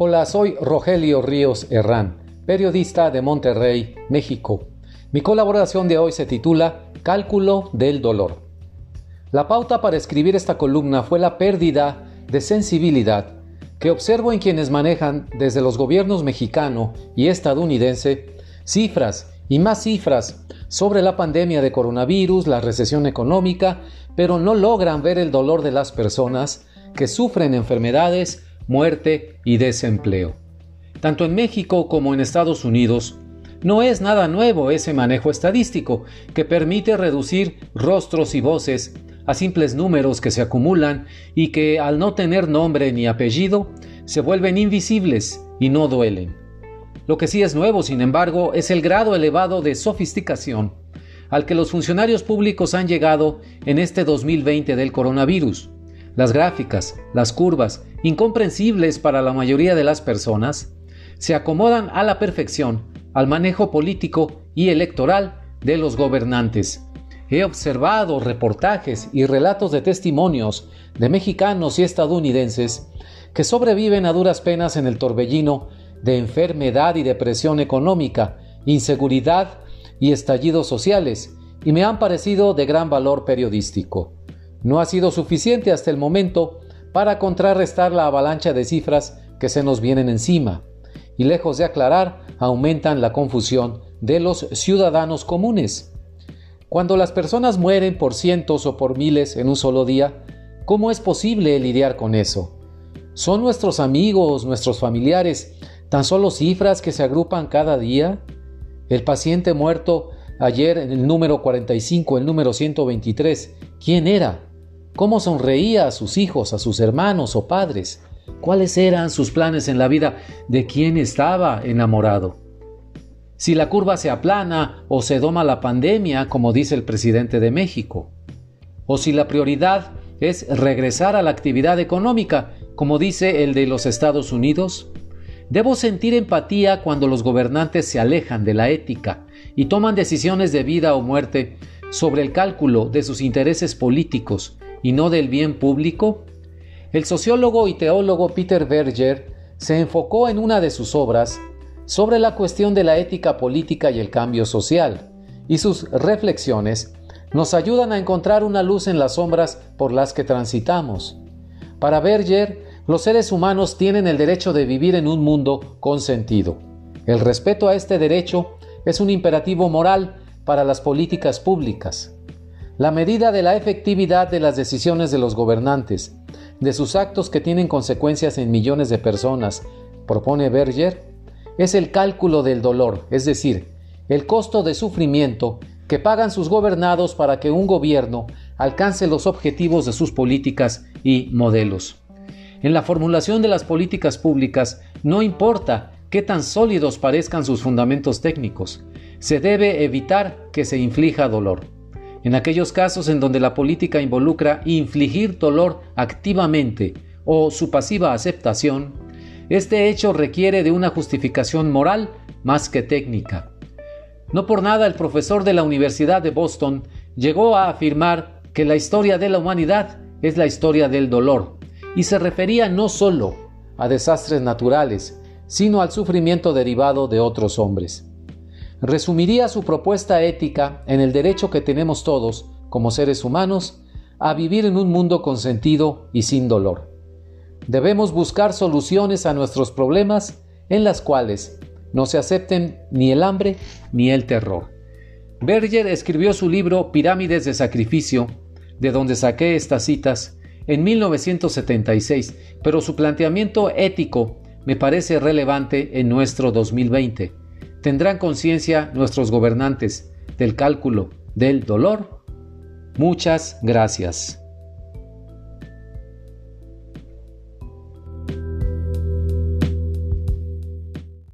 Hola, soy Rogelio Ríos Herrán, periodista de Monterrey, México. Mi colaboración de hoy se titula Cálculo del dolor. La pauta para escribir esta columna fue la pérdida de sensibilidad que observo en quienes manejan desde los gobiernos mexicano y estadounidense cifras y más cifras sobre la pandemia de coronavirus, la recesión económica, pero no logran ver el dolor de las personas que sufren enfermedades muerte y desempleo. Tanto en México como en Estados Unidos, no es nada nuevo ese manejo estadístico que permite reducir rostros y voces a simples números que se acumulan y que al no tener nombre ni apellido se vuelven invisibles y no duelen. Lo que sí es nuevo, sin embargo, es el grado elevado de sofisticación al que los funcionarios públicos han llegado en este 2020 del coronavirus. Las gráficas, las curvas, incomprensibles para la mayoría de las personas, se acomodan a la perfección al manejo político y electoral de los gobernantes. He observado reportajes y relatos de testimonios de mexicanos y estadounidenses que sobreviven a duras penas en el torbellino de enfermedad y depresión económica, inseguridad y estallidos sociales, y me han parecido de gran valor periodístico no ha sido suficiente hasta el momento para contrarrestar la avalancha de cifras que se nos vienen encima, y lejos de aclarar, aumentan la confusión de los ciudadanos comunes. Cuando las personas mueren por cientos o por miles en un solo día, ¿cómo es posible lidiar con eso? ¿Son nuestros amigos, nuestros familiares, tan solo cifras que se agrupan cada día? El paciente muerto ayer en el número 45, el número 123, ¿quién era? Cómo sonreía a sus hijos, a sus hermanos o padres, cuáles eran sus planes en la vida, de quién estaba enamorado. Si la curva se aplana o se doma la pandemia, como dice el presidente de México, o si la prioridad es regresar a la actividad económica, como dice el de los Estados Unidos. Debo sentir empatía cuando los gobernantes se alejan de la ética y toman decisiones de vida o muerte sobre el cálculo de sus intereses políticos y no del bien público? El sociólogo y teólogo Peter Berger se enfocó en una de sus obras sobre la cuestión de la ética política y el cambio social, y sus reflexiones nos ayudan a encontrar una luz en las sombras por las que transitamos. Para Berger, los seres humanos tienen el derecho de vivir en un mundo con sentido. El respeto a este derecho es un imperativo moral para las políticas públicas. La medida de la efectividad de las decisiones de los gobernantes, de sus actos que tienen consecuencias en millones de personas, propone Berger, es el cálculo del dolor, es decir, el costo de sufrimiento que pagan sus gobernados para que un gobierno alcance los objetivos de sus políticas y modelos. En la formulación de las políticas públicas no importa qué tan sólidos parezcan sus fundamentos técnicos, se debe evitar que se inflija dolor. En aquellos casos en donde la política involucra infligir dolor activamente o su pasiva aceptación, este hecho requiere de una justificación moral más que técnica. No por nada el profesor de la Universidad de Boston llegó a afirmar que la historia de la humanidad es la historia del dolor, y se refería no solo a desastres naturales, sino al sufrimiento derivado de otros hombres resumiría su propuesta ética en el derecho que tenemos todos, como seres humanos, a vivir en un mundo con sentido y sin dolor. Debemos buscar soluciones a nuestros problemas en las cuales no se acepten ni el hambre ni el terror. Berger escribió su libro Pirámides de Sacrificio, de donde saqué estas citas, en 1976, pero su planteamiento ético me parece relevante en nuestro 2020 ¿Tendrán conciencia nuestros gobernantes del cálculo del dolor? Muchas gracias.